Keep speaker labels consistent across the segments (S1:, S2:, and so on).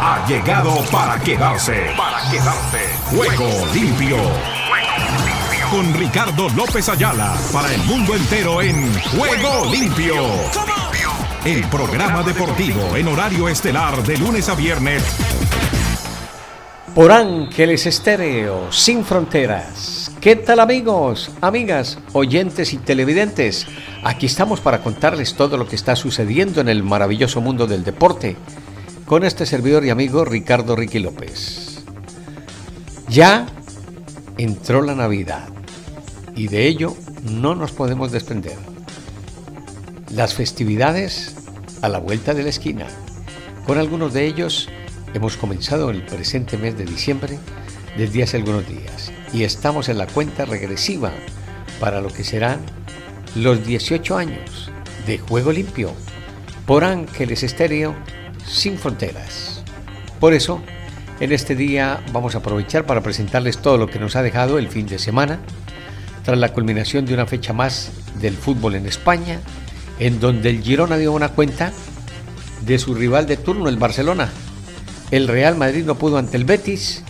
S1: ha llegado para quedarse. Para quedarse. Juego limpio. Con Ricardo López Ayala para el mundo entero en Juego limpio. El programa deportivo en horario estelar de lunes a viernes.
S2: Por Ángeles Estéreo, sin fronteras. ¿Qué tal amigos, amigas, oyentes y televidentes? Aquí estamos para contarles todo lo que está sucediendo en el maravilloso mundo del deporte con este servidor y amigo Ricardo Ricky López. Ya entró la Navidad y de ello no nos podemos desprender. Las festividades a la vuelta de la esquina. Con algunos de ellos hemos comenzado el presente mes de diciembre desde hace algunos días y estamos en la cuenta regresiva para lo que serán los 18 años de Juego Limpio por Ángeles Estéreo sin fronteras. Por eso, en este día vamos a aprovechar para presentarles todo lo que nos ha dejado el fin de semana, tras la culminación de una fecha más del fútbol en España, en donde el Girona dio una cuenta de su rival de turno, el Barcelona. El Real Madrid no pudo ante el Betis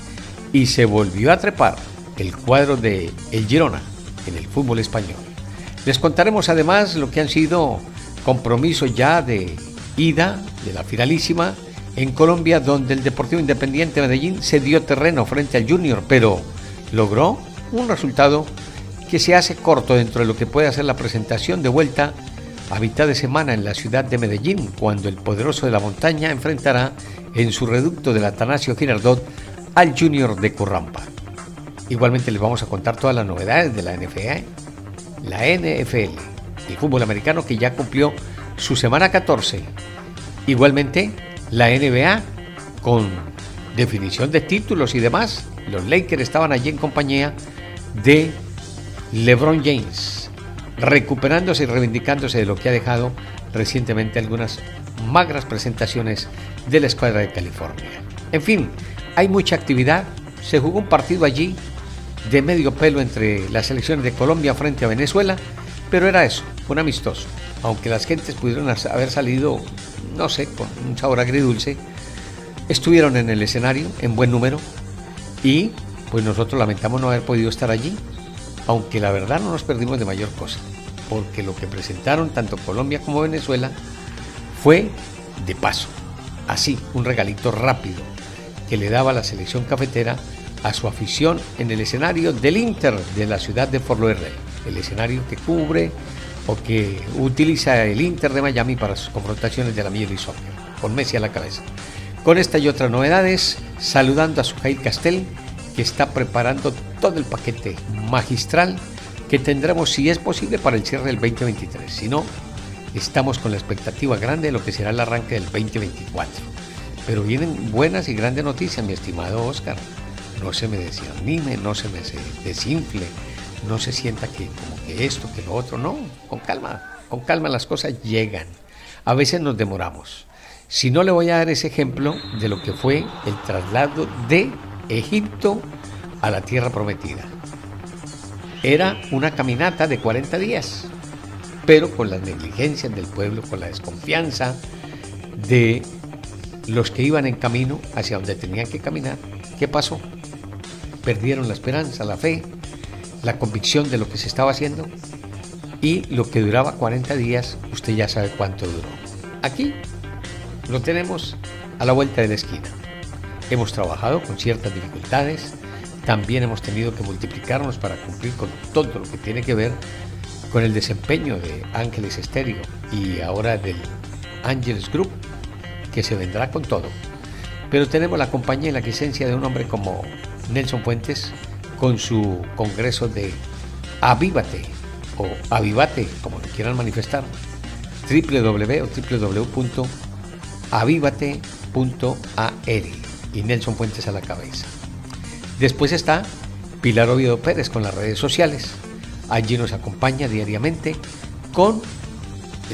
S2: y se volvió a trepar el cuadro de el Girona en el fútbol español. Les contaremos además lo que han sido compromisos ya de ida de la finalísima en Colombia, donde el Deportivo Independiente Medellín se dio terreno frente al Junior, pero logró un resultado que se hace corto dentro de lo que puede hacer la presentación de vuelta a mitad de semana en la ciudad de Medellín, cuando el poderoso de la montaña enfrentará en su reducto del Atanasio Girardot al Junior de Currampa. Igualmente les vamos a contar todas las novedades de la NFA, la NFL, el fútbol americano que ya cumplió su semana 14. Igualmente, la NBA con definición de títulos y demás. Los Lakers estaban allí en compañía de LeBron James, recuperándose y reivindicándose de lo que ha dejado recientemente algunas magras presentaciones de la escuadra de California. En fin, hay mucha actividad. Se jugó un partido allí de medio pelo entre las selecciones de Colombia frente a Venezuela, pero era eso, un amistoso aunque las gentes pudieron haber salido, no sé, con un sabor agridulce, estuvieron en el escenario en buen número y pues nosotros lamentamos no haber podido estar allí, aunque la verdad no nos perdimos de mayor cosa, porque lo que presentaron tanto Colombia como Venezuela fue de paso, así, un regalito rápido que le daba la selección cafetera a su afición en el escenario del Inter de la ciudad de Fort Lauderdale, el escenario que cubre o que utiliza el Inter de Miami para sus confrontaciones de la Major y Soccer, con Messi a la cabeza. Con esta y otras novedades, saludando a Sujail Castel, que está preparando todo el paquete magistral que tendremos, si es posible, para el cierre del 2023. Si no, estamos con la expectativa grande de lo que será el arranque del 2024. Pero vienen buenas y grandes noticias, mi estimado Oscar. No se me desanime, no se me desinfle, no se sienta que como que esto, que lo otro, no, con calma, con calma las cosas llegan. A veces nos demoramos. Si no le voy a dar ese ejemplo de lo que fue el traslado de Egipto a la tierra prometida. Era una caminata de 40 días, pero con las negligencias del pueblo, con la desconfianza de los que iban en camino hacia donde tenían que caminar. ¿Qué pasó? Perdieron la esperanza, la fe, la convicción de lo que se estaba haciendo y lo que duraba 40 días, usted ya sabe cuánto duró. Aquí lo tenemos a la vuelta de la esquina. Hemos trabajado con ciertas dificultades, también hemos tenido que multiplicarnos para cumplir con todo lo que tiene que ver con el desempeño de Ángeles Estéreo y ahora del Ángeles Group, que se vendrá con todo. Pero tenemos la compañía y la licencia de un hombre como Nelson Fuentes, con su congreso de Avívate o Avivate, como lo quieran manifestar, www y Nelson Fuentes a la cabeza. Después está Pilar Oviedo Pérez con las redes sociales. Allí nos acompaña diariamente con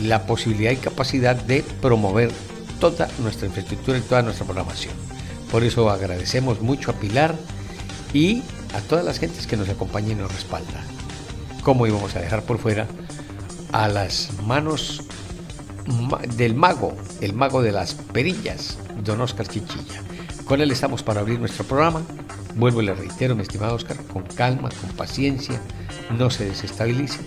S2: la posibilidad y capacidad de promover toda nuestra infraestructura y toda nuestra programación. Por eso agradecemos mucho a Pilar y a todas las gentes que nos acompañan y nos respaldan. ¿Cómo íbamos a dejar por fuera a las manos del mago, el mago de las perillas, don Oscar Chichilla. Con él estamos para abrir nuestro programa. Vuelvo y le reitero, mi estimado Oscar, con calma, con paciencia, no se desestabilice.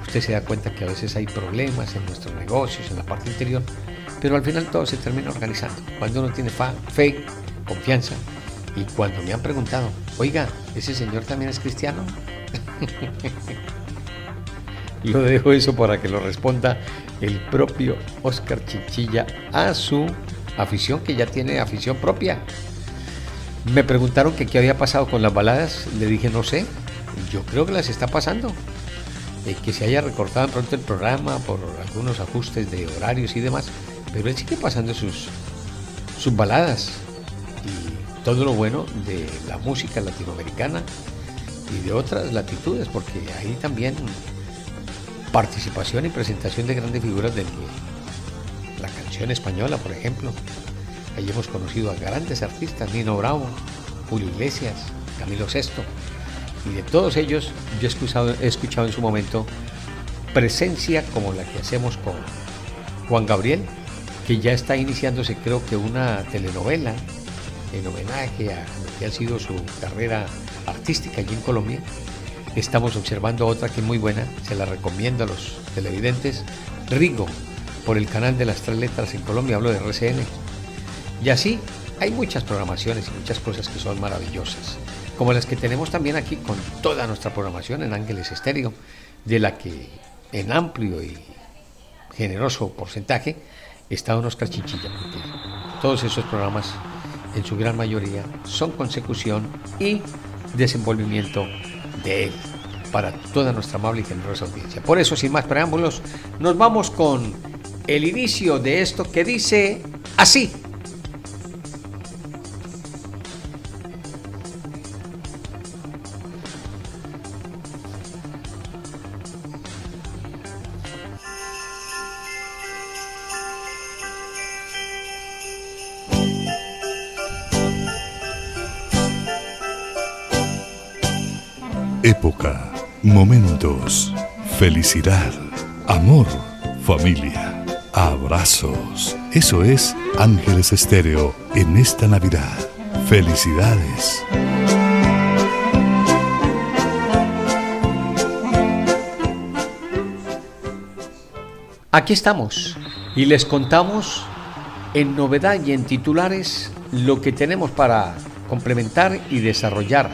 S2: Usted se da cuenta que a veces hay problemas en nuestros negocios, en la parte interior, pero al final todo se termina organizando. Cuando uno tiene fe, confianza, y cuando me han preguntado, oiga, ¿ese señor también es cristiano? lo dejo eso para que lo responda el propio Oscar Chichilla a su afición, que ya tiene afición propia. Me preguntaron que qué había pasado con las baladas, le dije no sé, yo creo que las está pasando. Eh, que se haya recortado pronto el programa por algunos ajustes de horarios y demás, pero él sigue pasando sus, sus baladas todo lo bueno de la música latinoamericana y de otras latitudes, porque ahí también participación y presentación de grandes figuras de la canción española, por ejemplo. Ahí hemos conocido a grandes artistas, Nino Bravo, Julio Iglesias, Camilo VI. Y de todos ellos yo he escuchado, he escuchado en su momento presencia como la que hacemos con Juan Gabriel, que ya está iniciándose creo que una telenovela en homenaje a lo que ha sido su carrera artística allí en Colombia. Estamos observando otra que es muy buena, se la recomiendo a los televidentes, Rigo, por el canal de las tres letras en Colombia, hablo de RCN. Y así hay muchas programaciones y muchas cosas que son maravillosas, como las que tenemos también aquí con toda nuestra programación en Ángeles Estéreo, de la que en amplio y generoso porcentaje está unos Oscar todos esos programas en su gran mayoría son consecución y desenvolvimiento de Él para toda nuestra amable y generosa audiencia. Por eso, sin más preámbulos, nos vamos con el inicio de esto que dice así.
S3: Momentos, felicidad, amor, familia, abrazos. Eso es Ángeles Estéreo en esta Navidad. Felicidades.
S2: Aquí estamos y les contamos en novedad y en titulares lo que tenemos para complementar y desarrollar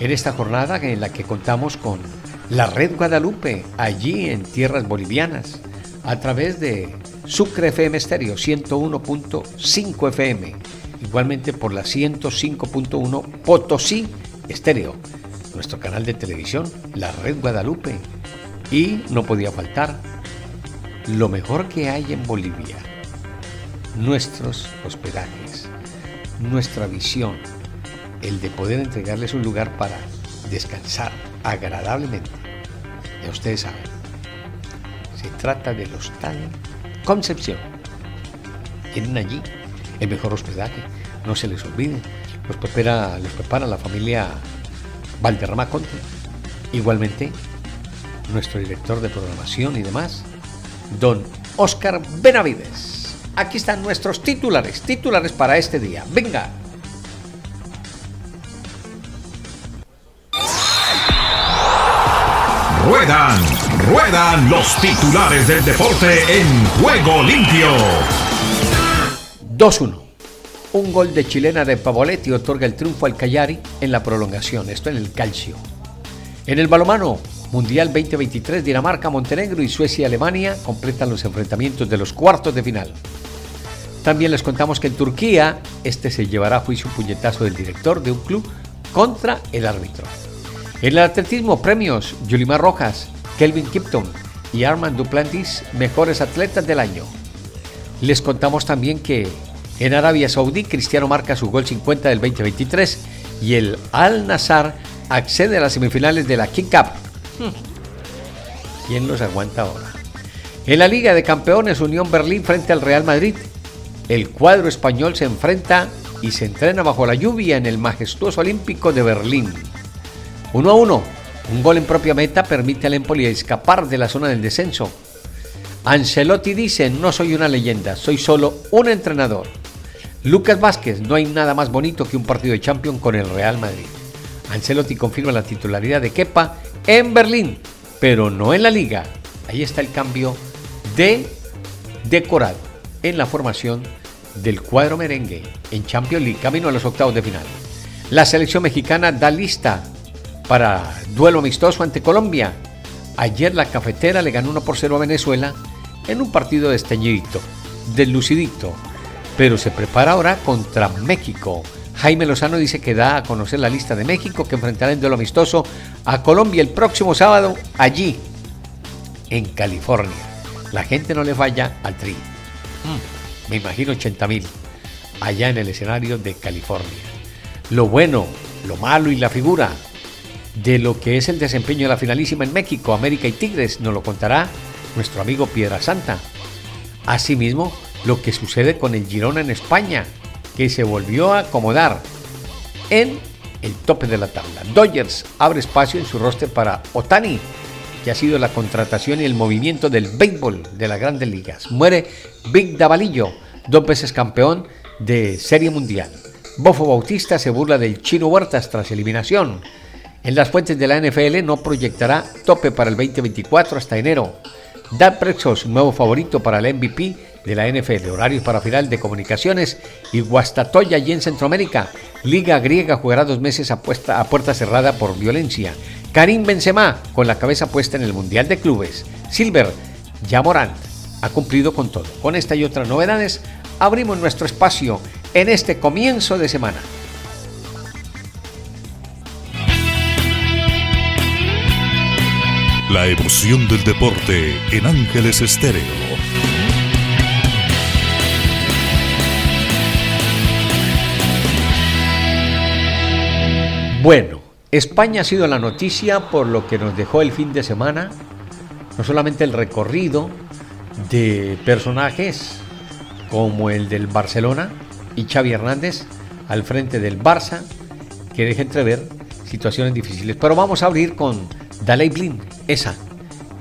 S2: en esta jornada en la que contamos con la Red Guadalupe, allí en tierras bolivianas, a través de Sucre FM Estéreo 101.5 FM, igualmente por la 105.1 Potosí Estéreo, nuestro canal de televisión, la Red Guadalupe. Y no podía faltar lo mejor que hay en Bolivia, nuestros hospedajes, nuestra visión, el de poder entregarles un lugar para descansar agradablemente. Ya ustedes saben, se trata del Hostal Concepción. Tienen allí el mejor hospedaje, no se les olvide. Los prepara, los prepara la familia Valderrama Conte. Igualmente, nuestro director de programación y demás, don Oscar Benavides. Aquí están nuestros titulares, titulares para este día. Venga.
S1: Ruedan, los titulares del deporte en juego limpio.
S2: 2-1. Un gol de chilena de Pavoletti otorga el triunfo al Cayari en la prolongación, esto en el calcio. En el balomano, Mundial 2023, Dinamarca, Montenegro y Suecia Alemania completan los enfrentamientos de los cuartos de final. También les contamos que en Turquía, este se llevará a juicio un puñetazo del director de un club contra el árbitro. En el atletismo, premios Yulimar Rojas, Kelvin Kipton y Armand Duplantis, mejores atletas del año. Les contamos también que en Arabia Saudí Cristiano marca su gol 50 del 2023 y el Al Nazar accede a las semifinales de la King Cup. Hmm. ¿Quién los aguanta ahora? En la Liga de Campeones Unión Berlín frente al Real Madrid, el cuadro español se enfrenta y se entrena bajo la lluvia en el majestuoso Olímpico de Berlín. 1 a 1. Un gol en propia meta permite al Empoli escapar de la zona del descenso. Ancelotti dice, no soy una leyenda, soy solo un entrenador. Lucas Vázquez, no hay nada más bonito que un partido de Champions con el Real Madrid. Ancelotti confirma la titularidad de Kepa en Berlín, pero no en la liga. Ahí está el cambio de decorado en la formación del cuadro merengue en Champions League, camino a los octavos de final. La selección mexicana da lista para duelo amistoso ante Colombia. Ayer la cafetera le ganó 1 por 0 a Venezuela en un partido desteñidito, lucidito, pero se prepara ahora contra México. Jaime Lozano dice que da a conocer la lista de México que enfrentará en duelo amistoso a Colombia el próximo sábado allí, en California. La gente no le falla al tri. Mm, me imagino 80 mil allá en el escenario de California. Lo bueno, lo malo y la figura de lo que es el desempeño de la finalísima en México, América y Tigres, nos lo contará nuestro amigo Piedra Santa. Asimismo, lo que sucede con el Girona en España, que se volvió a acomodar en el tope de la tabla. Dodgers abre espacio en su roster para Otani, que ha sido la contratación y el movimiento del béisbol de las grandes ligas. Muere Big Davalillo, dos veces campeón de Serie Mundial. Bofo Bautista se burla del Chino Huertas tras eliminación. En las fuentes de la NFL no proyectará tope para el 2024 hasta enero. Dan Prexos, nuevo favorito para el MVP de la NFL. Horarios para final de comunicaciones y Guastatoya allí en Centroamérica. Liga griega jugará dos meses a, a puerta cerrada por violencia. Karim Benzema con la cabeza puesta en el Mundial de Clubes. Silver, ya Morant ha cumplido con todo. Con esta y otras novedades abrimos nuestro espacio en este comienzo de semana.
S3: La emoción del deporte en Ángeles Estéreo.
S2: Bueno, España ha sido la noticia por lo que nos dejó el fin de semana, no solamente el recorrido de personajes como el del Barcelona y Xavi Hernández al frente del Barça, que deja entrever situaciones difíciles. Pero vamos a abrir con Daley Blin, esa,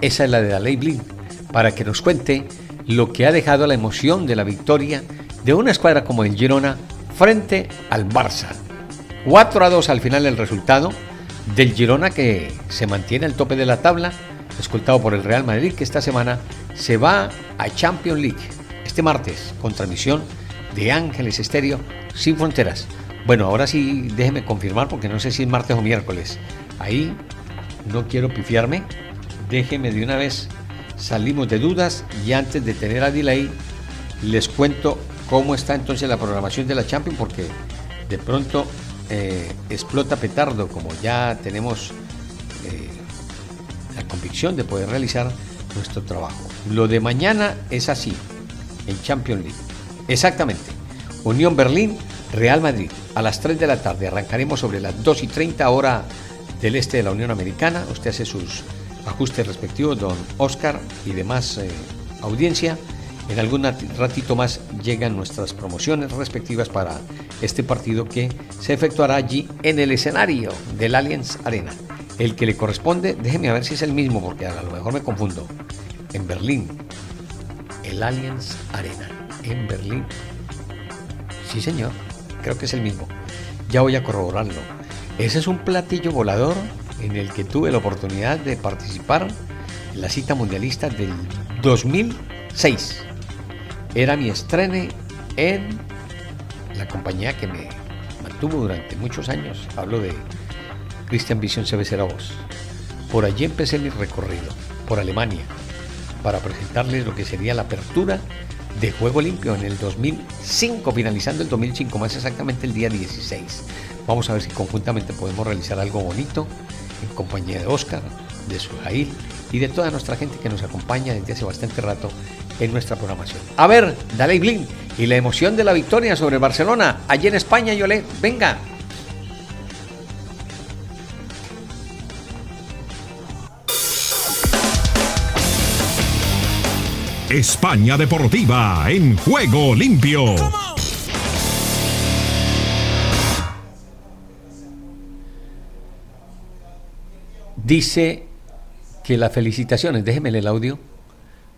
S2: esa es la de Daley Blin, para que nos cuente lo que ha dejado la emoción de la victoria de una escuadra como el Girona frente al Barça. 4 a 2 al final el resultado del Girona que se mantiene al tope de la tabla, escoltado por el Real Madrid que esta semana se va a Champions League este martes con transmisión de Ángeles Estéreo sin fronteras. Bueno, ahora sí déjeme confirmar porque no sé si es martes o miércoles. Ahí no quiero pifiarme, déjeme de una vez, salimos de dudas y antes de tener a delay, les cuento cómo está entonces la programación de la Champions, porque de pronto eh, explota petardo, como ya tenemos eh, la convicción de poder realizar nuestro trabajo. Lo de mañana es así, en Champions League. Exactamente. Unión Berlín, Real Madrid. A las 3 de la tarde arrancaremos sobre las 2 y 30 hora del este de la Unión Americana. Usted hace sus ajustes respectivos, don Oscar y demás eh, audiencia. En algún ratito más llegan nuestras promociones respectivas para este partido que se efectuará allí en el escenario del Allianz Arena. El que le corresponde, déjeme a ver si es el mismo porque a lo mejor me confundo. En Berlín, el Allianz Arena, en Berlín. Sí, señor, creo que es el mismo. Ya voy a corroborarlo. Ese es un platillo volador en el que tuve la oportunidad de participar en la cita mundialista del 2006. Era mi estrene en la compañía que me mantuvo durante muchos años. Hablo de Christian Vision CBC Voz. Por allí empecé mi recorrido, por Alemania, para presentarles lo que sería la apertura de Juego Limpio en el 2005, finalizando el 2005, más exactamente el día 16. Vamos a ver si conjuntamente podemos realizar algo bonito en compañía de Oscar, de Sujail y de toda nuestra gente que nos acompaña desde hace bastante rato en nuestra programación. A ver, dale Blin y la emoción de la victoria sobre Barcelona, allí en España, Yolé, venga.
S1: España Deportiva en juego limpio.
S2: dice que las felicitaciones, déjeme el audio,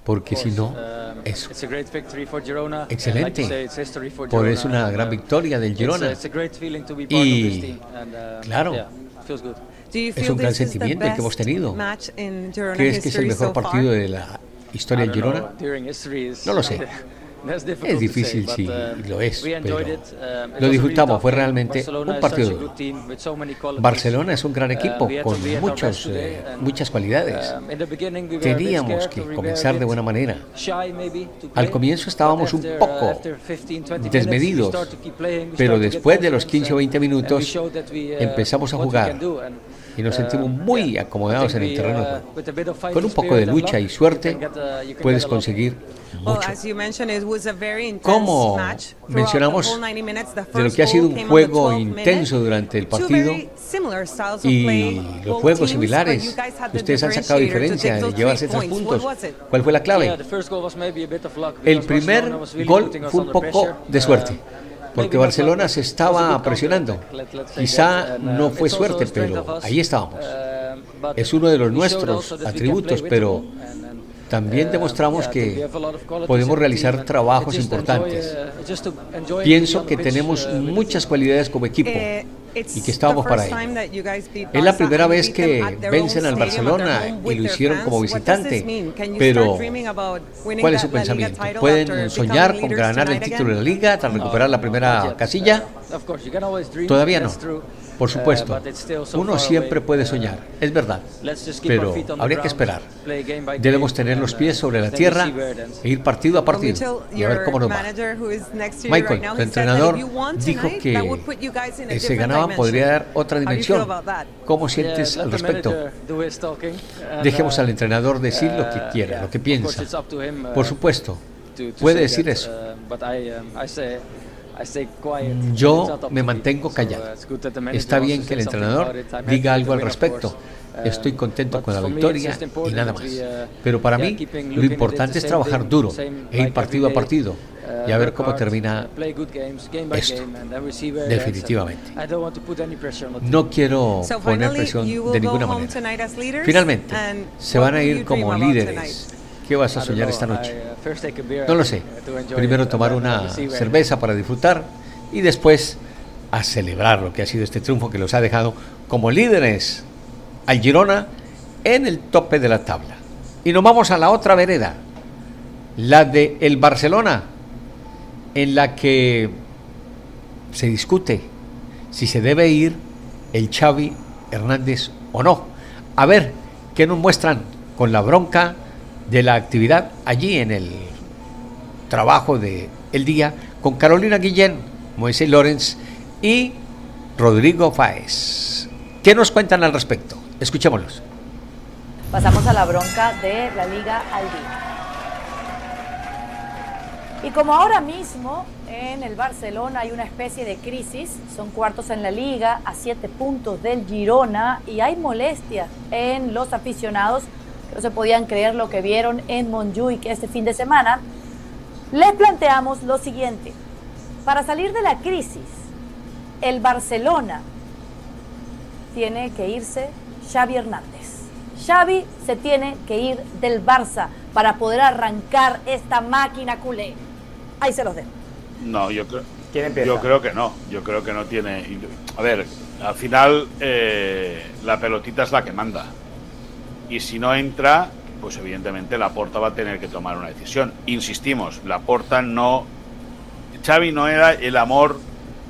S2: porque si no, eso. Excelente. Por es una gran victoria del Girona. Y claro, es un gran sentimiento que hemos tenido. ¿Crees que es el mejor partido de la historia del Girona? No lo sé. Es difícil, sí, uh, lo es, pero um, lo disfrutamos. Fue realmente un partido Barcelona es un gran uh, equipo con muchos, eh, muchas cualidades. Um, Teníamos que comenzar de buena manera. Al comienzo estábamos un uh, poco desmedidos, pero después de los 15 o 20 minutos empezamos a jugar y nos sentimos muy acomodados en el terreno. Con un poco de lucha y suerte puedes conseguir mucho. Como mencionamos de lo que ha sido un juego intenso durante el partido y los juegos similares, ustedes han sacado diferencia de llevarse tres puntos. ¿Cuál fue la clave? El primer gol fue un poco de suerte porque Barcelona se estaba presionando. Quizá no fue suerte, pero ahí estábamos. Es uno de los nuestros atributos, pero también demostramos que podemos realizar trabajos importantes. Pienso que tenemos muchas cualidades como equipo y que estábamos para ello. Es la primera vez que vencen al Barcelona y lo hicieron como visitante, pero ¿cuál es su pensamiento? ¿Pueden soñar con ganar el título de la liga tras recuperar la primera casilla? Todavía no. Por uh, supuesto, uno siempre puede soñar, es verdad, pero habría que esperar. Debemos tener los pies sobre la tierra e ir partido a partido y a ver cómo nos va. Michael, tu entrenador, dijo que se ganaban podría dar otra dimensión. ¿Cómo sientes al respecto? Dejemos al entrenador decir lo que uh, quiera, lo que piensa. Por supuesto, puede decir eso. Uh, yo me mantengo callado. Está bien que el entrenador diga algo al respecto. Estoy contento con la victoria y nada más. Pero para mí lo importante es trabajar duro e ir partido a partido y a ver cómo termina esto. Definitivamente. No quiero poner presión de ninguna manera. Finalmente, se van a ir como líderes. ¿Qué vas a soñar esta noche? No lo sé. Primero tomar una cerveza para disfrutar y después a celebrar lo que ha sido este triunfo que los ha dejado como líderes al Girona en el tope de la tabla. Y nos vamos a la otra vereda, la de el Barcelona, en la que se discute si se debe ir el Xavi Hernández o no. A ver qué nos muestran con la bronca de la actividad allí en el trabajo de el día con Carolina Guillén, Moisés Lorenz y Rodrigo Fáez. ¿Qué nos cuentan al respecto? Escuchémoslos.
S4: Pasamos a la bronca de la Liga al. Y como ahora mismo en el Barcelona hay una especie de crisis, son cuartos en la liga, a siete puntos del Girona y hay molestia en los aficionados no se podían creer lo que vieron en Montjuic este fin de semana, les planteamos lo siguiente. Para salir de la crisis, el Barcelona tiene que irse Xavi Hernández. Xavi se tiene que ir del Barça para poder arrancar esta máquina culé. Ahí se los dejo.
S5: No, yo creo, yo creo que no. Yo creo que no tiene. A ver, al final eh, la pelotita es la que manda. Y si no entra, pues evidentemente la Porta va a tener que tomar una decisión. Insistimos, la Porta no. Xavi no era el amor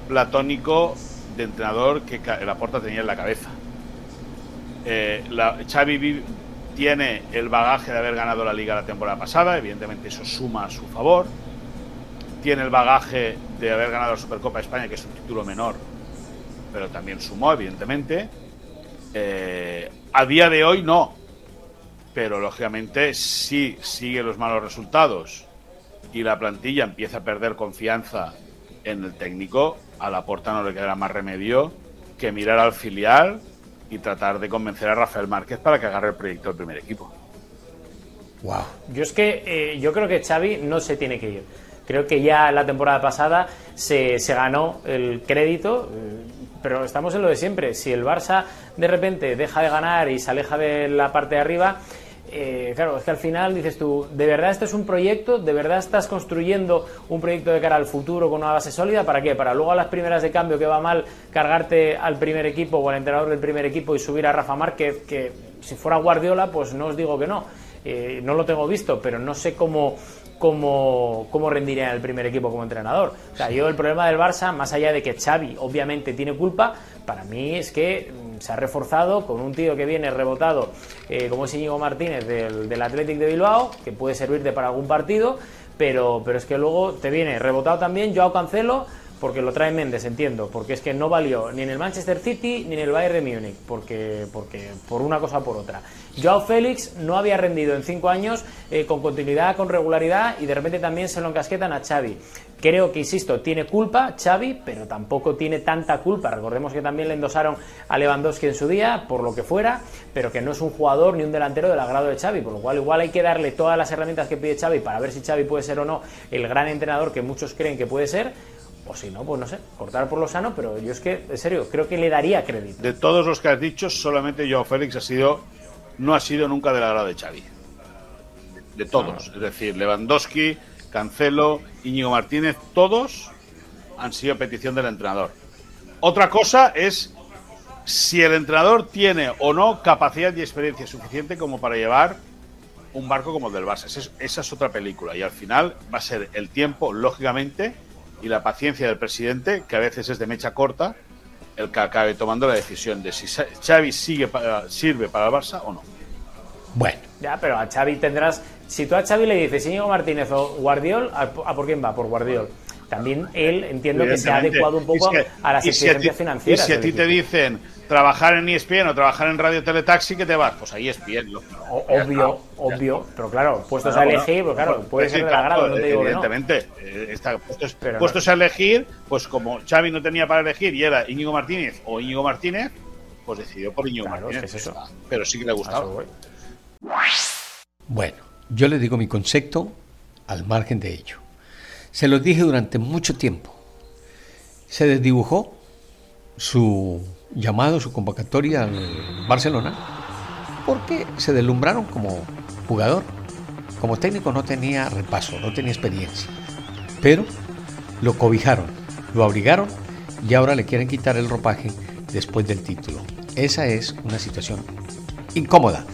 S5: platónico de entrenador que la Porta tenía en la cabeza. Eh, tiene el bagaje de haber ganado la liga la temporada pasada, evidentemente eso suma a su favor tiene el bagaje de haber ganado la Supercopa de España, que es un título menor, pero también sumó, evidentemente. Eh, a día de hoy no, pero lógicamente si sigue los malos resultados y la plantilla empieza a perder confianza en el técnico, a la puerta no le quedará más remedio que mirar al filial y tratar de convencer a Rafael Márquez para que agarre el proyecto del primer equipo.
S6: Wow. Yo es que eh, yo creo que Xavi no se tiene que ir. Creo que ya la temporada pasada se, ganó el crédito, eh, pero estamos en lo de siempre. Si el Barça de repente deja de ganar y se aleja de la parte de arriba, eh, claro, es que al final dices tú, ¿de verdad este es un proyecto? ¿De verdad estás construyendo un proyecto de cara al futuro con una base sólida? ¿Para qué? ¿Para luego a las primeras de cambio que va mal cargarte al primer equipo o al entrenador del primer equipo y subir a Rafa Márquez? Que si fuera Guardiola, pues no os digo que no. Eh, no lo tengo visto, pero no sé cómo, cómo, cómo rendiría en el primer equipo como entrenador. O sea, yo el problema del Barça, más allá de que Xavi obviamente tiene culpa, para mí es que se ha reforzado con un tío que viene rebotado, eh, como es Íñigo Martínez del, del Athletic de Bilbao, que puede servirte para algún partido, pero, pero es que luego te viene rebotado también Joao Cancelo, porque lo trae Méndez, entiendo, porque es que no valió ni en el Manchester City ni en el Bayern de Múnich, porque, porque por una cosa o por otra. Joao Félix no había rendido en cinco años eh, con continuidad, con regularidad y de repente también se lo encasquetan a Xavi. Creo que, insisto, tiene culpa Xavi, pero tampoco tiene tanta culpa. Recordemos que también le endosaron a Lewandowski en su día, por lo que fuera, pero que no es un jugador ni un delantero del agrado de Xavi, por lo cual igual hay que darle todas las herramientas que pide Xavi para ver si Xavi puede ser o no el gran entrenador que muchos creen que puede ser, o si no, pues no sé, cortar por lo sano, pero yo es que, en serio, creo que le daría crédito.
S5: De todos los que has dicho, solamente Joao Félix ha sido, no ha sido nunca del agrado de Xavi. De todos, es decir, Lewandowski, Cancelo, Íñigo Martínez, todos han sido petición del entrenador. Otra cosa es si el entrenador tiene o no capacidad y experiencia suficiente como para llevar un barco como el del Barça. Esa es, otra película y al final va a ser el tiempo, lógicamente, y la paciencia del presidente, que a veces es de mecha corta, el que acabe tomando la decisión de si Xavi sigue sirve para el Barça o no.
S6: Bueno. Ya, pero a Xavi tendrás si tú a Xavi le dices Íñigo Martínez o Guardiol, ¿a, por quién va? Por Guardiol. También él entiendo que se ha adecuado un poco a las exigencias financieras.
S5: Y si a ti te dicen trabajar en ESPN o trabajar en Radio Teletaxi, ¿qué te vas? Pues ahí ESPN.
S6: obvio, obvio. Pero claro, puestos a elegir, pues claro, puede ser del agrado, no te digo
S5: Evidentemente. Eh, está, puestos, puestos a elegir, pues como Xavi no tenía para elegir y era Íñigo Martínez o Íñigo Martínez, pues decidió por Íñigo Martínez. eso. Pero sí que le gustaba.
S2: Bueno, yo le digo mi concepto al margen de ello. Se lo dije durante mucho tiempo. Se desdibujó su llamado, su convocatoria al Barcelona, porque se deslumbraron como jugador. Como técnico no tenía repaso, no tenía experiencia. Pero lo cobijaron, lo abrigaron y ahora le quieren quitar el ropaje después del título. Esa es una situación incómoda.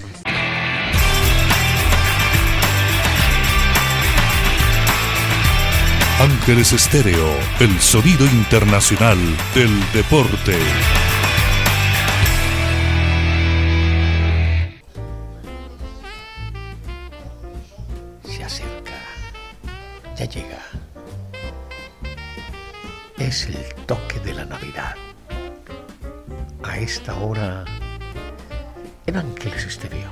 S3: Ángeles Estéreo, el sonido internacional del deporte.
S2: Se acerca, ya llega. Es el toque de la Navidad. A esta hora, en Ángeles Estéreo,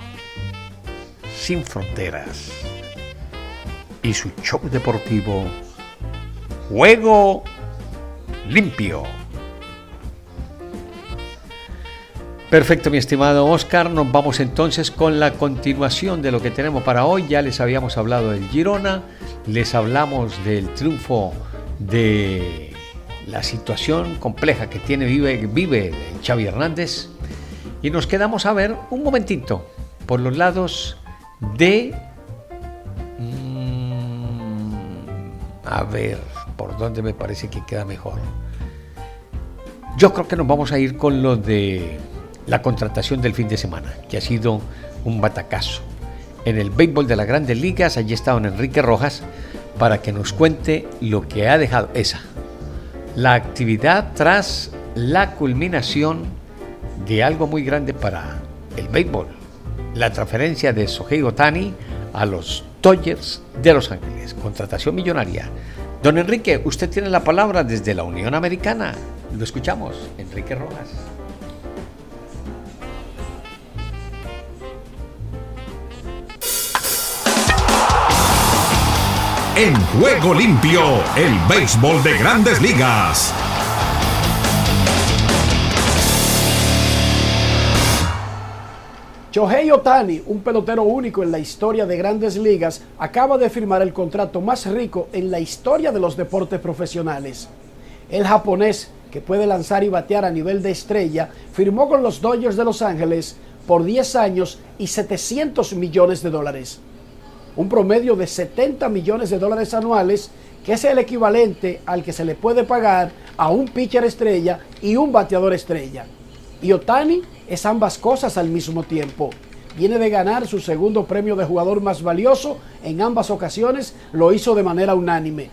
S2: sin fronteras, y su show deportivo Juego limpio. Perfecto, mi estimado Oscar. Nos vamos entonces con la continuación de lo que tenemos para hoy. Ya les habíamos hablado del Girona, les hablamos del triunfo de la situación compleja que tiene vive, vive Xavi Hernández y nos quedamos a ver un momentito por los lados de mm, a ver por dónde me parece que queda mejor. Yo creo que nos vamos a ir con lo de la contratación del fin de semana, que ha sido un batacazo. En el béisbol de las grandes ligas, allí está don Enrique Rojas para que nos cuente lo que ha dejado esa. La actividad tras la culminación de algo muy grande para el béisbol. La transferencia de Sohei Otani a los Dodgers de Los Ángeles. Contratación millonaria. Don Enrique, usted tiene la palabra desde la Unión Americana. Lo escuchamos, Enrique Rojas.
S1: En juego limpio, el béisbol de grandes ligas.
S7: Shohei Otani, un pelotero único en la historia de grandes ligas, acaba de firmar el contrato más rico en la historia de los deportes profesionales. El japonés, que puede lanzar y batear a nivel de estrella, firmó con los Dodgers de Los Ángeles por 10 años y 700 millones de dólares. Un promedio de 70 millones de dólares anuales, que es el equivalente al que se le puede pagar a un pitcher estrella y un bateador estrella. Y Otani es ambas cosas al mismo tiempo. Viene de ganar su segundo premio de jugador más valioso. En ambas ocasiones lo hizo de manera unánime.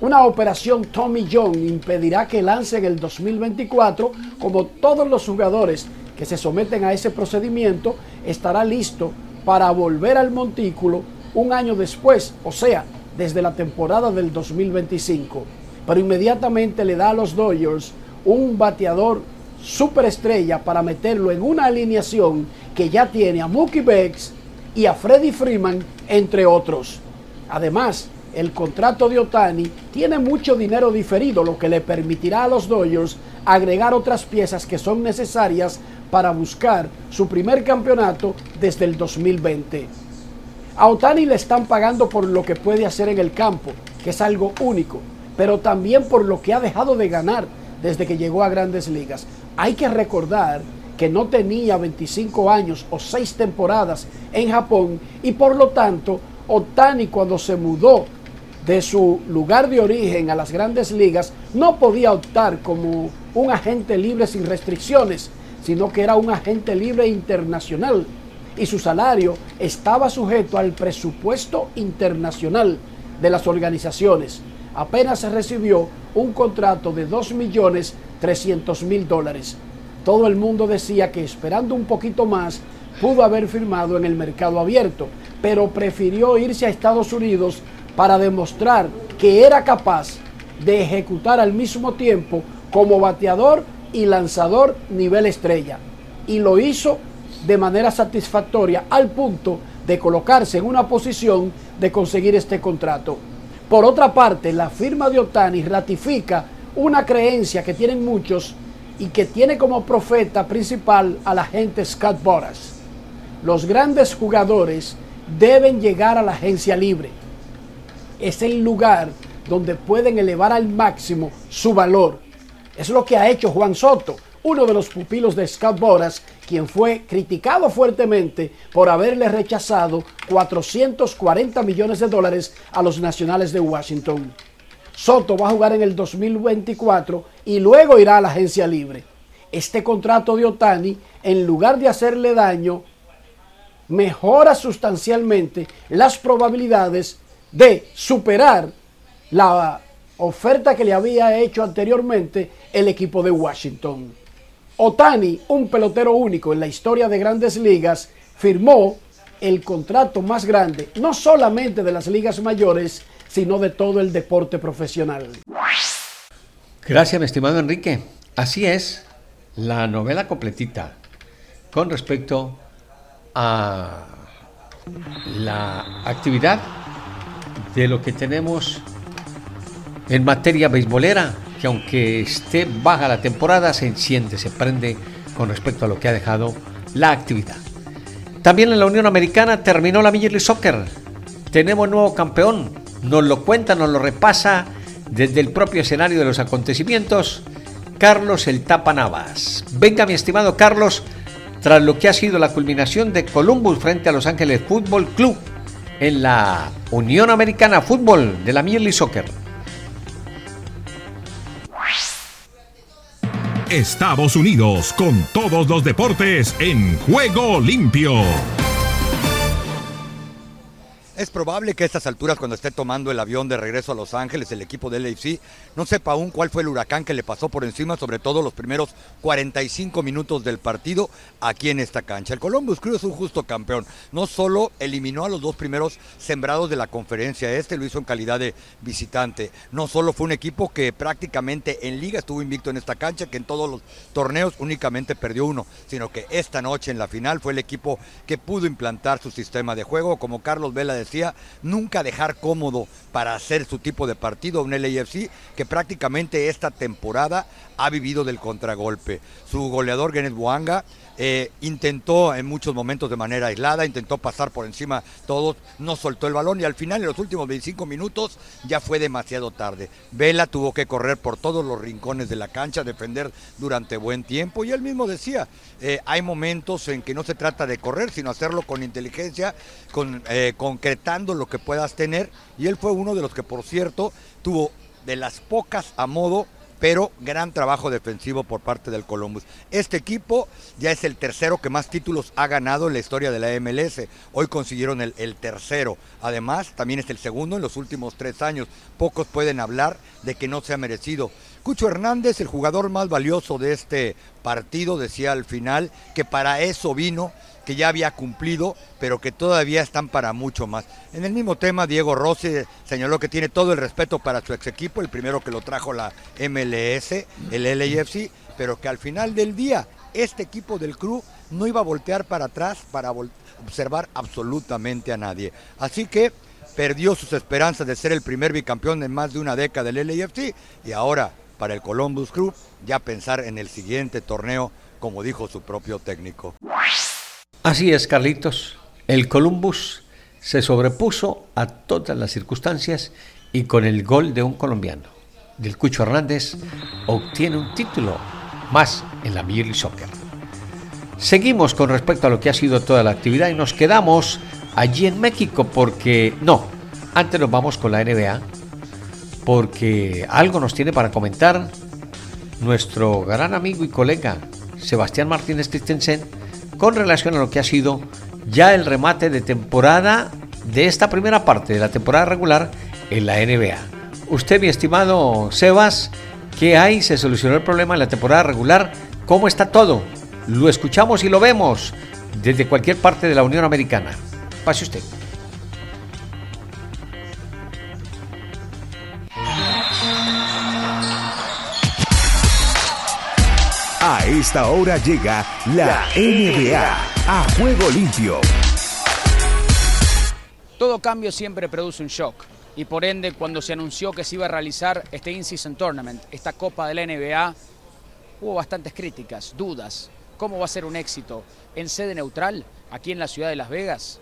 S7: Una operación Tommy John impedirá que lance en el 2024, como todos los jugadores que se someten a ese procedimiento, estará listo para volver al montículo un año después, o sea, desde la temporada del 2025. Pero inmediatamente le da a los Dodgers un bateador superestrella para meterlo en una alineación que ya tiene a Mookie Becks y a Freddie Freeman, entre otros. Además, el contrato de Otani tiene mucho dinero diferido, lo que le permitirá a los Dodgers agregar otras piezas que son necesarias para buscar su primer campeonato desde el 2020. A Otani le están pagando por lo que puede hacer en el campo, que es algo único, pero también por lo que ha dejado de ganar desde que llegó a grandes ligas. Hay que recordar que no tenía 25 años o 6 temporadas en Japón y por lo tanto Otani cuando se mudó de su lugar de origen a las grandes ligas no podía optar como un agente libre sin restricciones, sino que era un agente libre internacional y su salario estaba sujeto al presupuesto internacional de las organizaciones. Apenas recibió un contrato de 2 millones 300 mil dólares. Todo el mundo decía que esperando un poquito más pudo haber firmado en el mercado abierto, pero prefirió irse a Estados Unidos para demostrar que era capaz de ejecutar al mismo tiempo como bateador y lanzador nivel estrella. Y lo hizo de manera satisfactoria al punto de colocarse en una posición de conseguir este contrato. Por otra parte, la firma de Otani ratifica una creencia que tienen muchos y que tiene como profeta principal a la gente Scott Boras. Los grandes jugadores deben llegar a la agencia libre. Es el lugar donde pueden elevar al máximo su valor. Es lo que ha hecho Juan Soto, uno de los pupilos de Scott Boras, quien fue criticado fuertemente por haberle rechazado 440 millones de dólares a los nacionales de Washington. Soto va a jugar en el 2024 y luego irá a la agencia libre. Este contrato de Otani, en lugar de hacerle daño, mejora sustancialmente las probabilidades de superar la oferta que le había hecho anteriormente el equipo de Washington. Otani, un pelotero único en la historia de grandes ligas, firmó el contrato más grande, no solamente de las ligas mayores, sino de todo el deporte profesional.
S2: Gracias, mi estimado Enrique. Así es, la novela completita con respecto a la actividad de lo que tenemos en materia beisbolera, que aunque esté baja la temporada, se enciende, se prende con respecto a lo que ha dejado la actividad. También en la Unión Americana terminó la Major Soccer. Tenemos nuevo campeón, nos lo cuenta, nos lo repasa desde el propio escenario de los acontecimientos, Carlos El Tapa Navas. Venga, mi estimado Carlos, tras lo que ha sido la culminación de Columbus frente a Los Ángeles Fútbol Club en la Unión Americana Fútbol de la Major Soccer.
S1: Estados Unidos con todos los deportes en juego limpio.
S8: Es probable que a estas alturas, cuando esté tomando el avión de regreso a Los Ángeles, el equipo del LAFC no sepa aún cuál fue el huracán que le pasó por encima, sobre todo los primeros 45 minutos del partido aquí en esta cancha. El Columbus Crew es un justo campeón. No solo eliminó a los dos primeros sembrados de la conferencia este, lo hizo en calidad de visitante. No solo fue un equipo que prácticamente en liga estuvo invicto en esta cancha, que en todos los torneos únicamente perdió uno, sino que esta noche en la final fue el equipo que pudo implantar su sistema de juego, como Carlos Vela nunca dejar cómodo para hacer su tipo de partido un LAFC que prácticamente esta temporada ha vivido del contragolpe. Su goleador Genet Boanga eh, intentó en muchos momentos de manera aislada, intentó pasar por encima todos, no soltó el balón y al final en los últimos 25 minutos ya fue demasiado tarde. Vela tuvo que correr por todos los rincones de la cancha, defender durante buen tiempo y él mismo decía, eh, hay momentos en que no se trata de correr, sino hacerlo con inteligencia, con, eh, concretando lo que puedas tener y él fue uno de los que por cierto tuvo de las pocas a modo pero gran trabajo defensivo por parte del Columbus. Este equipo ya es el tercero que más títulos ha ganado en la historia de la MLS. Hoy consiguieron el, tercero. Además, también es el segundo en los últimos tres años. Pocos pueden hablar de que no se ha merecido. Cucho Hernández, el jugador más valioso de este partido, decía al final que para eso vino que ya había cumplido, pero que todavía están para mucho más. En el mismo tema, Diego Rossi señaló que tiene todo el respeto para su ex equipo, el primero que lo trajo la MLS, el LAFC, pero que al final del día este equipo del club no iba a voltear para atrás para observar absolutamente a nadie. Así que perdió sus esperanzas de ser el primer bicampeón en más de una década del LAFC y ahora para el Columbus Club ya pensar en el siguiente torneo como dijo su propio técnico.
S2: Así es, Carlitos. El Columbus se sobrepuso a todas las circunstancias y con el gol de un colombiano, del Cucho Hernández, obtiene un título más en la Major Soccer. Seguimos con respecto a lo que ha sido toda la actividad y nos quedamos allí en México porque, no, antes nos vamos con la NBA porque algo nos tiene para comentar nuestro gran amigo y colega Sebastián Martínez Christensen con relación a lo que ha sido ya el remate de temporada de esta primera parte de la temporada regular en la NBA. Usted, mi estimado Sebas, ¿qué hay? ¿Se solucionó el problema en la temporada regular? ¿Cómo está todo? Lo escuchamos y lo vemos desde cualquier parte de la Unión Americana. Pase usted.
S1: A esta hora llega la NBA a juego limpio.
S9: Todo cambio siempre produce un shock y por ende cuando se anunció que se iba a realizar este In-Season Tournament, esta Copa de la NBA, hubo bastantes críticas, dudas. ¿Cómo va a ser un éxito? ¿En sede neutral? ¿Aquí en la ciudad de Las Vegas?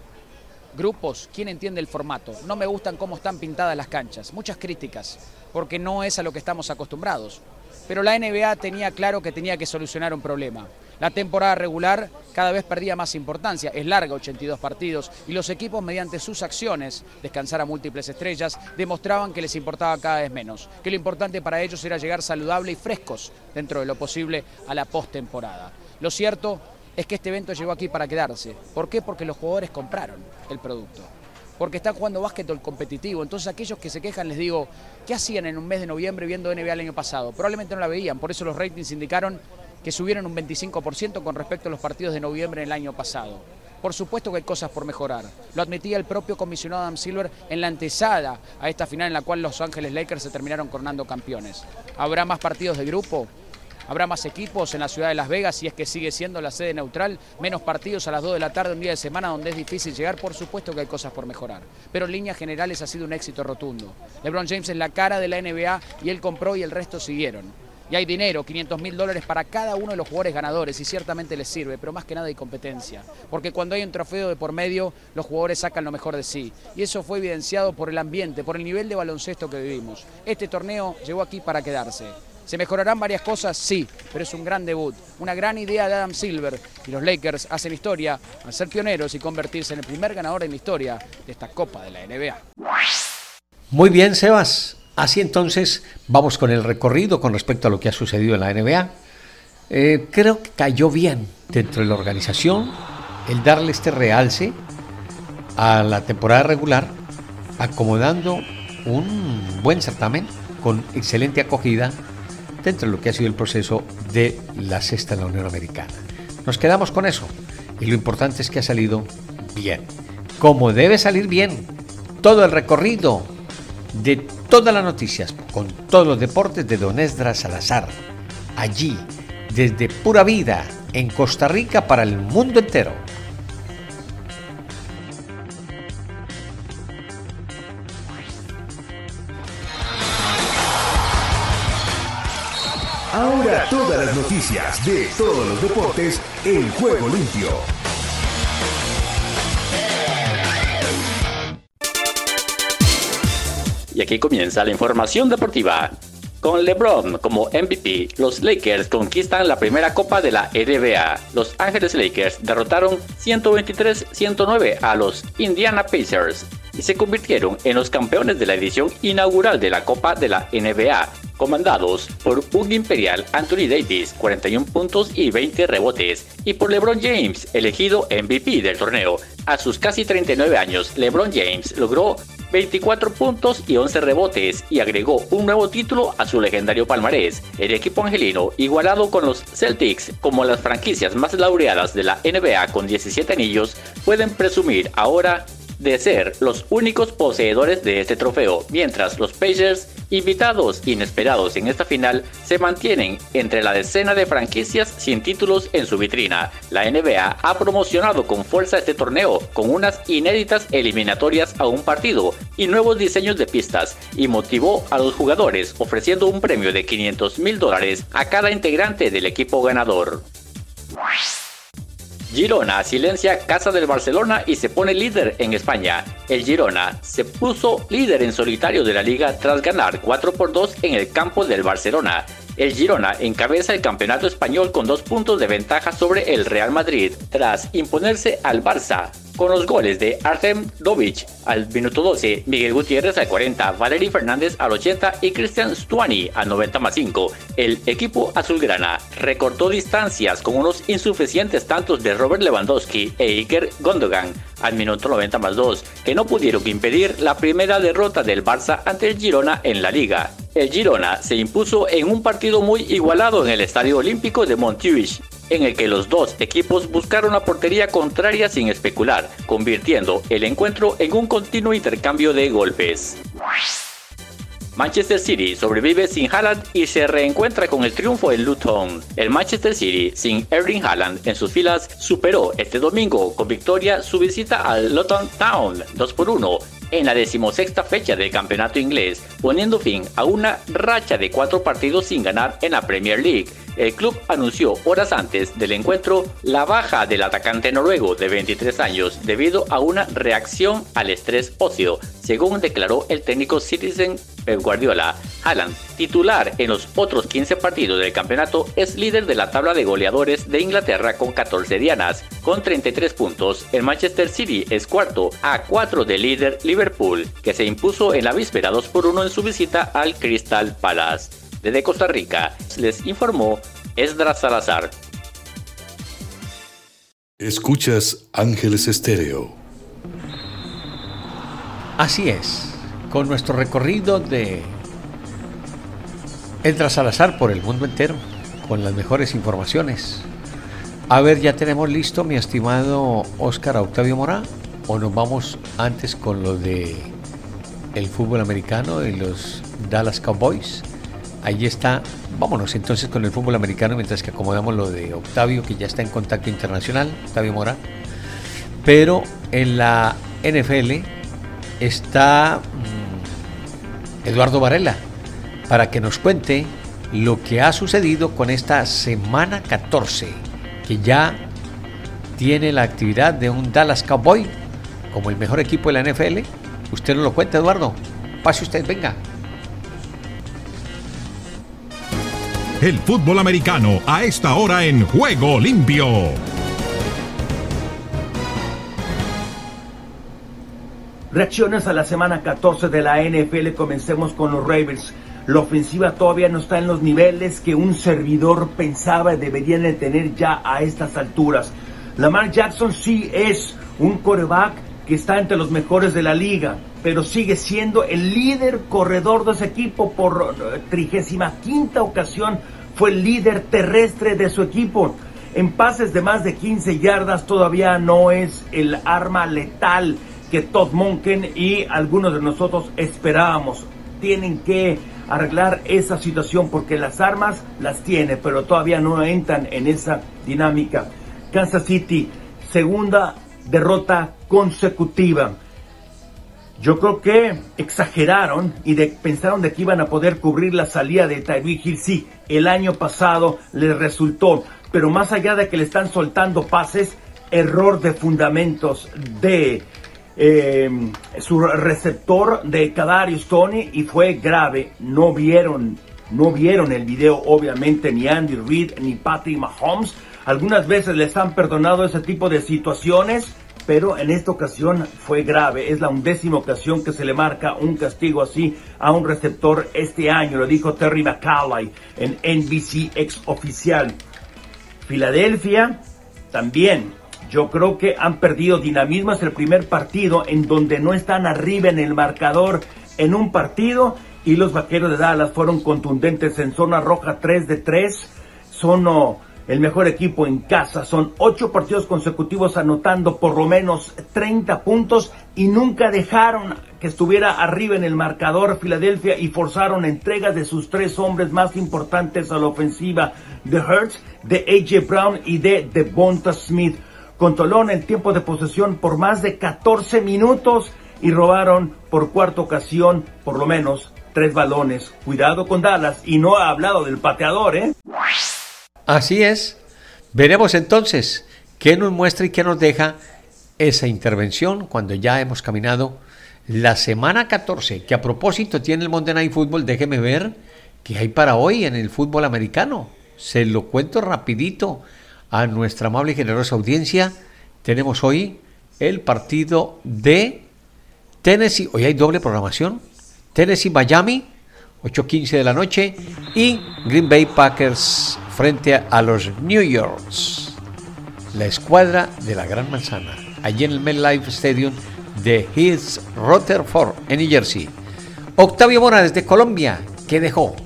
S9: Grupos, ¿quién entiende el formato? No me gustan cómo están pintadas las canchas. Muchas críticas, porque no es a lo que estamos acostumbrados pero la NBA tenía claro que tenía que solucionar un problema. La temporada regular cada vez perdía más importancia, es larga, 82 partidos, y los equipos mediante sus acciones, descansar a múltiples estrellas, demostraban que les importaba cada vez menos, que lo importante para ellos era llegar saludable y frescos dentro de lo posible a la postemporada. Lo cierto es que este evento llegó aquí para quedarse. ¿Por qué? Porque los jugadores compraron el producto porque están jugando básquetbol competitivo. Entonces aquellos que se quejan les digo, ¿qué hacían en un mes de noviembre viendo NBA el año pasado? Probablemente no la veían, por eso los ratings indicaron que subieron un 25% con respecto a los partidos de noviembre el año pasado. Por supuesto que hay cosas por mejorar. Lo admitía el propio comisionado Adam Silver en la antesada a esta final en la cual Los Ángeles Lakers se terminaron coronando campeones. ¿Habrá más partidos de grupo? Habrá más equipos en la ciudad de Las Vegas si es que sigue siendo la sede neutral, menos partidos a las 2 de la tarde un día de semana donde es difícil llegar, por supuesto que hay cosas por mejorar. Pero en líneas generales ha sido un éxito rotundo. LeBron James es la cara de la NBA y él compró y el resto siguieron. Y hay dinero, 500 mil dólares para cada uno de los jugadores ganadores y ciertamente les sirve, pero más que nada hay competencia. Porque cuando hay un trofeo de por medio, los jugadores sacan lo mejor de sí. Y eso fue evidenciado por el ambiente, por el nivel de baloncesto que vivimos. Este torneo llegó aquí para quedarse. ¿Se mejorarán varias cosas? Sí, pero es un gran debut, una gran idea de Adam Silver y los Lakers hacen historia al ser pioneros y convertirse en el primer ganador en la historia de esta Copa de la NBA.
S2: Muy bien, Sebas. Así entonces vamos con el recorrido con respecto a lo que ha sucedido en la NBA. Eh, creo que cayó bien dentro de la organización el darle este realce a la temporada regular, acomodando un buen certamen con excelente acogida dentro de lo que ha sido el proceso de la cesta en la Unión Americana. Nos quedamos con eso y lo importante es que ha salido bien. Como debe salir bien todo el recorrido de todas las noticias con todos los deportes de Don Esdras Salazar. Allí, desde pura vida, en Costa Rica para el mundo entero.
S1: De todos los deportes en juego limpio.
S10: Y aquí comienza la información deportiva. Con LeBron como MVP, los Lakers conquistan la primera copa de la NBA. Los Ángeles Lakers derrotaron 123-109 a los Indiana Pacers y se convirtieron en los campeones de la edición inaugural de la Copa de la NBA, comandados por un imperial Anthony Davis, 41 puntos y 20 rebotes, y por LeBron James, elegido MVP del torneo. A sus casi 39 años, LeBron James logró 24 puntos y 11 rebotes y agregó un nuevo título a su legendario palmarés. El equipo angelino, igualado con los Celtics como las franquicias más laureadas de la NBA con 17 anillos, pueden presumir ahora de ser los únicos poseedores de este trofeo, mientras los Pacers, invitados inesperados en esta final, se mantienen entre la decena de franquicias sin títulos en su vitrina. La NBA ha promocionado con fuerza este torneo con unas inéditas eliminatorias a un partido y nuevos diseños de pistas y motivó a los jugadores ofreciendo un premio de 500 mil dólares a cada integrante del equipo ganador. Girona silencia Casa del Barcelona y se pone líder en España. El Girona se puso líder en solitario de la liga tras ganar 4 por 2 en el campo del Barcelona. El Girona encabeza el campeonato español con dos puntos de ventaja sobre el Real Madrid tras imponerse al Barça con los goles de Artem Dovic al minuto 12, Miguel Gutiérrez al 40, Valery Fernández al 80 y Cristian Stuani al 90 más 5. El equipo azulgrana recortó distancias con unos insuficientes tantos de Robert Lewandowski e Iker Gondogan al minuto 90 más 2, que no pudieron impedir la primera derrota del Barça ante el Girona en la liga. El Girona se impuso en un partido muy igualado en el Estadio Olímpico de Montjuic en el que los dos equipos buscaron la portería contraria sin especular, convirtiendo el encuentro en un continuo intercambio de golpes. Manchester City sobrevive sin Haaland y se reencuentra con el triunfo en Luton. El Manchester City, sin Erling Haaland en sus filas, superó este domingo con victoria su visita al Luton Town 2 por 1 en la decimosexta fecha del campeonato inglés, poniendo fin a una racha de cuatro partidos sin ganar en la Premier League. El club anunció horas antes del encuentro la baja del atacante noruego de 23 años debido a una reacción al estrés óseo, según declaró el técnico Citizen Pep Guardiola. Haaland, titular en los otros 15 partidos del campeonato, es líder de la tabla de goleadores de Inglaterra con 14 dianas. Con 33 puntos, el Manchester City es cuarto a 4 del líder Liverpool, que se impuso en la víspera 2 por 1 en su visita al Crystal Palace. Desde Costa Rica, les informó Esdras Salazar.
S3: Escuchas Ángeles Estéreo.
S2: Así es, con nuestro recorrido de Esdras Salazar por el mundo entero, con las mejores informaciones. A ver, ya tenemos listo, mi estimado Oscar Octavio Mora, o nos vamos antes con lo de el fútbol americano y los Dallas Cowboys. Ahí está. Vámonos entonces con el fútbol americano mientras que acomodamos lo de Octavio, que ya está en contacto internacional, Octavio Mora. Pero en la NFL está mm, Eduardo Varela para que nos cuente lo que ha sucedido con esta semana 14, que ya tiene la actividad de un Dallas Cowboy como el mejor equipo de la NFL. Usted nos lo cuenta, Eduardo. Pase usted, venga.
S1: El fútbol americano a esta hora en Juego Limpio.
S11: Reacciones a la semana 14 de la NFL. Comencemos con los Ravens. La ofensiva todavía no está en los niveles que un servidor pensaba deberían de tener ya a estas alturas. Lamar Jackson sí es un coreback que está entre los mejores de la liga, pero sigue siendo el líder corredor de ese equipo por eh, trigésima quinta ocasión. Fue el líder terrestre de su equipo. En pases de más de 15 yardas todavía no es el arma letal que Todd Monken y algunos de nosotros esperábamos. Tienen que arreglar esa situación porque las armas las tiene, pero todavía no entran en esa dinámica. Kansas City, segunda derrota consecutiva. Yo creo que exageraron y pensaron de que iban a poder cubrir la salida de Tyreek Hill. Sí, el año pasado les resultó, pero más allá de que le están soltando pases, error de fundamentos de eh, su receptor de Kadarius Tony y fue grave. No vieron, no vieron el video, obviamente, ni Andy Reid ni Patrick Mahomes. Algunas veces les han perdonado ese tipo de situaciones, pero en esta ocasión fue grave. Es la undécima ocasión que se le marca un castigo así a un receptor este año. Lo dijo Terry McCallay en NBC ex oficial. Filadelfia también yo creo que han perdido dinamismo. Es el primer partido en donde no están arriba en el marcador en un partido. Y los vaqueros de Dallas fueron contundentes en zona roja 3 de 3. Son oh, el mejor equipo en casa. Son ocho partidos consecutivos anotando por lo menos 30 puntos y nunca dejaron que estuviera arriba en el marcador Filadelfia y forzaron entregas de sus tres hombres más importantes a la ofensiva de Hertz, de AJ Brown y de Devonta Smith controlaron el tiempo de posesión por más de 14 minutos y robaron por cuarta ocasión por lo menos tres balones. Cuidado con Dallas y no ha hablado del pateador, ¿eh?
S2: Así es. Veremos entonces qué nos muestra y qué nos deja esa intervención cuando ya hemos caminado la semana 14, que a propósito tiene el Monday Night Football, déjeme ver qué hay para hoy en el fútbol americano. Se lo cuento rapidito a nuestra amable y generosa audiencia. Tenemos hoy el partido de Tennessee. Hoy hay doble programación. Tennessee Miami, 8.15 de la noche. Y Green Bay Packers frente a los New Yorks. La escuadra de la Gran Manzana. Allí en el MetLife Stadium de Hills Rutherford, en New Jersey. Octavio Mora desde Colombia, que dejó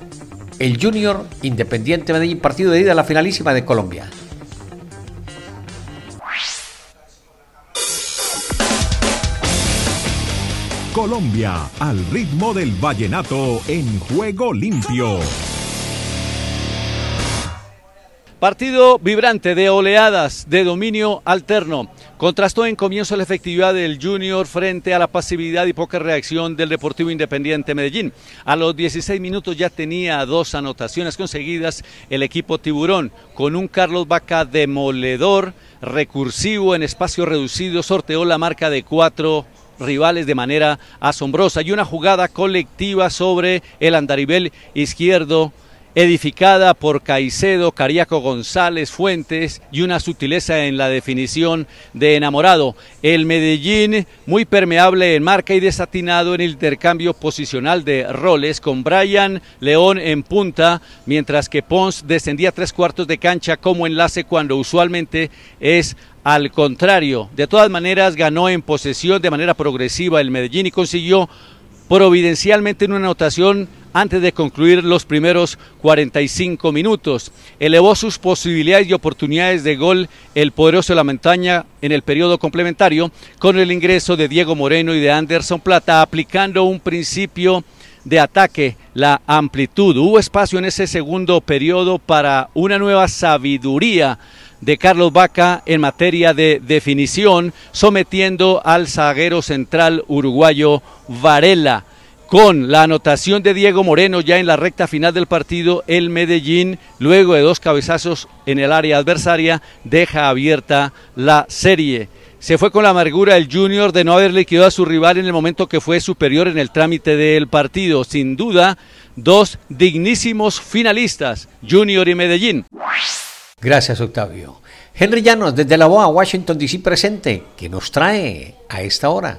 S2: el Junior Independiente Medellín, partido de ida a la finalísima de Colombia.
S1: Colombia, al ritmo del vallenato en juego limpio.
S12: Partido vibrante de oleadas de dominio alterno. Contrastó en comienzo la efectividad del Junior frente a la pasividad y poca reacción del Deportivo Independiente Medellín. A los 16 minutos ya tenía dos anotaciones conseguidas el equipo Tiburón, con un Carlos Vaca demoledor, recursivo en espacio reducido, sorteó la marca de cuatro rivales de manera asombrosa y una jugada colectiva sobre el andarivel izquierdo edificada por Caicedo, Cariaco González, Fuentes y una sutileza en la definición de enamorado. El Medellín muy permeable en marca y desatinado en el intercambio posicional de roles con Brian León en punta, mientras que Pons descendía tres cuartos de cancha como enlace cuando usualmente es al contrario, de todas maneras ganó en posesión de manera progresiva el Medellín y consiguió providencialmente una anotación antes de concluir los primeros 45 minutos. Elevó sus posibilidades y oportunidades de gol el poderoso de la montaña en el periodo complementario con el ingreso de Diego Moreno y de Anderson Plata aplicando un principio de ataque, la amplitud. Hubo espacio en ese segundo periodo para una nueva sabiduría de Carlos Vaca en materia de definición, sometiendo al zaguero central uruguayo Varela. Con la anotación de Diego Moreno ya en la recta final del partido, el Medellín, luego de dos cabezazos en el área adversaria, deja abierta la serie. Se fue con la amargura el Junior de no haber liquidado a su rival en el momento que fue superior en el trámite del partido. Sin duda, dos dignísimos finalistas, Junior y Medellín.
S2: Gracias, Octavio. Henry Llanos, desde la BOA, Washington, D.C. presente, que nos trae a esta hora.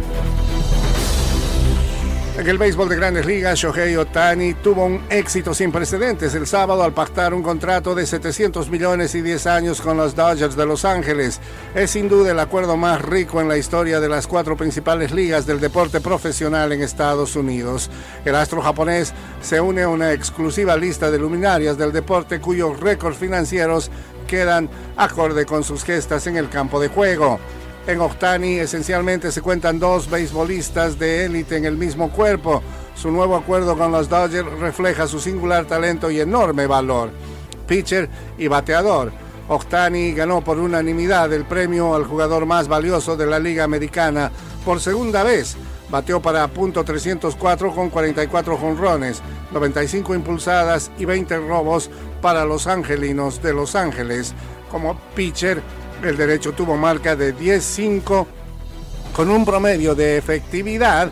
S13: En el béisbol de grandes ligas, Shohei Otani tuvo un éxito sin precedentes el sábado al pactar un contrato de 700 millones y 10 años con los Dodgers de Los Ángeles. Es sin duda el acuerdo más rico en la historia de las cuatro principales ligas del deporte profesional en Estados Unidos. El astro japonés se une a una exclusiva lista de luminarias del deporte cuyos récords financieros quedan acorde con sus gestas en el campo de juego. En Ohtani esencialmente se cuentan dos beisbolistas de élite en el mismo cuerpo. Su nuevo acuerdo con los Dodgers refleja su singular talento y enorme valor. Pitcher y bateador. Ohtani ganó por unanimidad el premio al jugador más valioso de la Liga Americana por segunda vez. Bateó para punto 304 con 44 jonrones, 95 impulsadas y 20 robos para los angelinos de Los Ángeles. Como pitcher, el derecho tuvo marca de 10-5 con un promedio de efectividad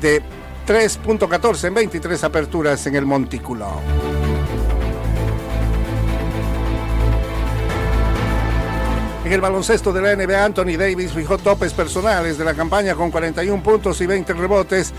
S13: de 3.14 en 23 aperturas en el montículo. En el baloncesto de la NBA, Anthony Davis fijó topes personales de la campaña con 41 puntos y 20 rebotes.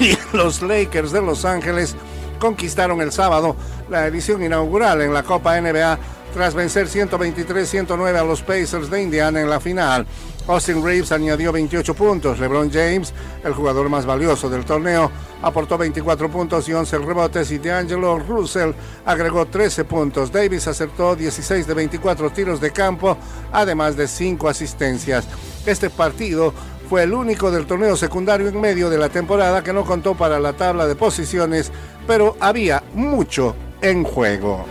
S13: Y los Lakers de Los Ángeles conquistaron el sábado la edición inaugural en la Copa NBA tras vencer 123-109 a los Pacers de Indiana en la final. Austin Reeves añadió 28 puntos. LeBron James, el jugador más valioso del torneo, aportó 24 puntos y 11 rebotes y D'Angelo Russell agregó 13 puntos. Davis acertó 16 de 24 tiros de campo, además de 5 asistencias. Este partido fue el único del torneo secundario en medio de la temporada que no contó para la tabla de posiciones, pero había mucho en juego.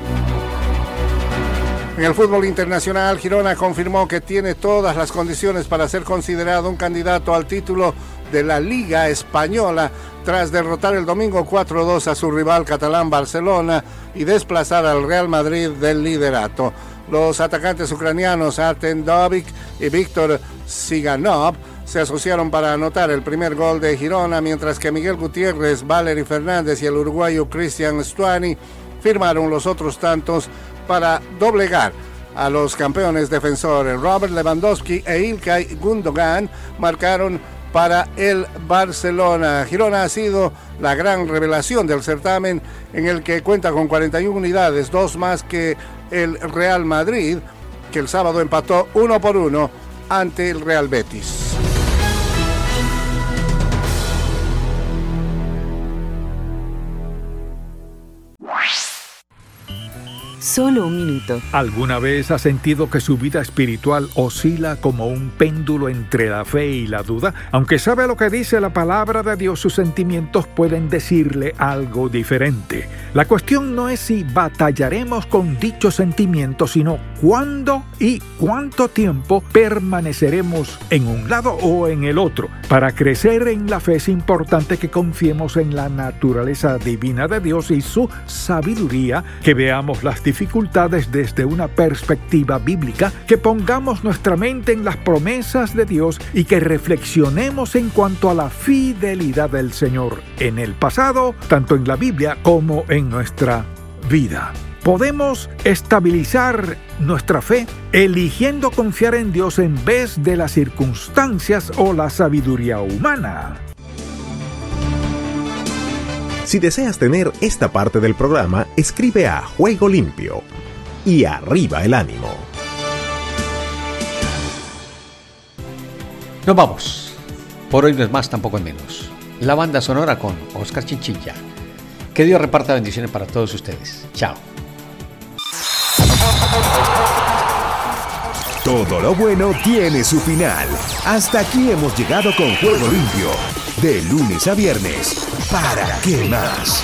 S13: En el fútbol internacional, Girona confirmó que tiene todas las condiciones para ser considerado un candidato al título de la Liga Española tras derrotar el domingo 4-2 a su rival catalán Barcelona y desplazar al Real Madrid del liderato. Los atacantes ucranianos Artem Dovik y Víctor Siganov se asociaron para anotar el primer gol de Girona, mientras que Miguel Gutiérrez, Valery Fernández y el uruguayo Cristian Stuani firmaron los otros tantos para doblegar a los campeones defensores. Robert Lewandowski e Ilkay Gundogan marcaron para el Barcelona. Girona ha sido la gran revelación del certamen en el que cuenta con 41 unidades, dos más que el Real Madrid, que el sábado empató uno por uno ante el Real Betis.
S14: Solo un minuto.
S15: ¿Alguna vez ha sentido que su vida espiritual oscila como un péndulo entre la fe y la duda? Aunque sabe lo que dice la palabra de Dios, sus sentimientos pueden decirle algo diferente. La cuestión no es si batallaremos con dichos sentimientos, sino cuándo y cuánto tiempo permaneceremos en un lado o en el otro. Para crecer en la fe es importante que confiemos en la naturaleza divina de Dios y su sabiduría, que veamos las diferencias dificultades desde una perspectiva bíblica, que pongamos nuestra mente en las promesas de Dios y que reflexionemos en cuanto a la fidelidad del Señor en el pasado, tanto en la Biblia como en nuestra vida. Podemos estabilizar nuestra fe eligiendo confiar en Dios en vez de las circunstancias o la sabiduría humana.
S16: Si deseas tener esta parte del programa, escribe a Juego Limpio y arriba el ánimo.
S2: Nos vamos. Por hoy no es más, tampoco es menos. La banda sonora con Oscar Chinchilla. Que Dios reparta bendiciones para todos ustedes. Chao.
S16: Todo lo bueno tiene su final. Hasta aquí hemos llegado con Juego Limpio. De lunes a viernes. ¿Para qué más?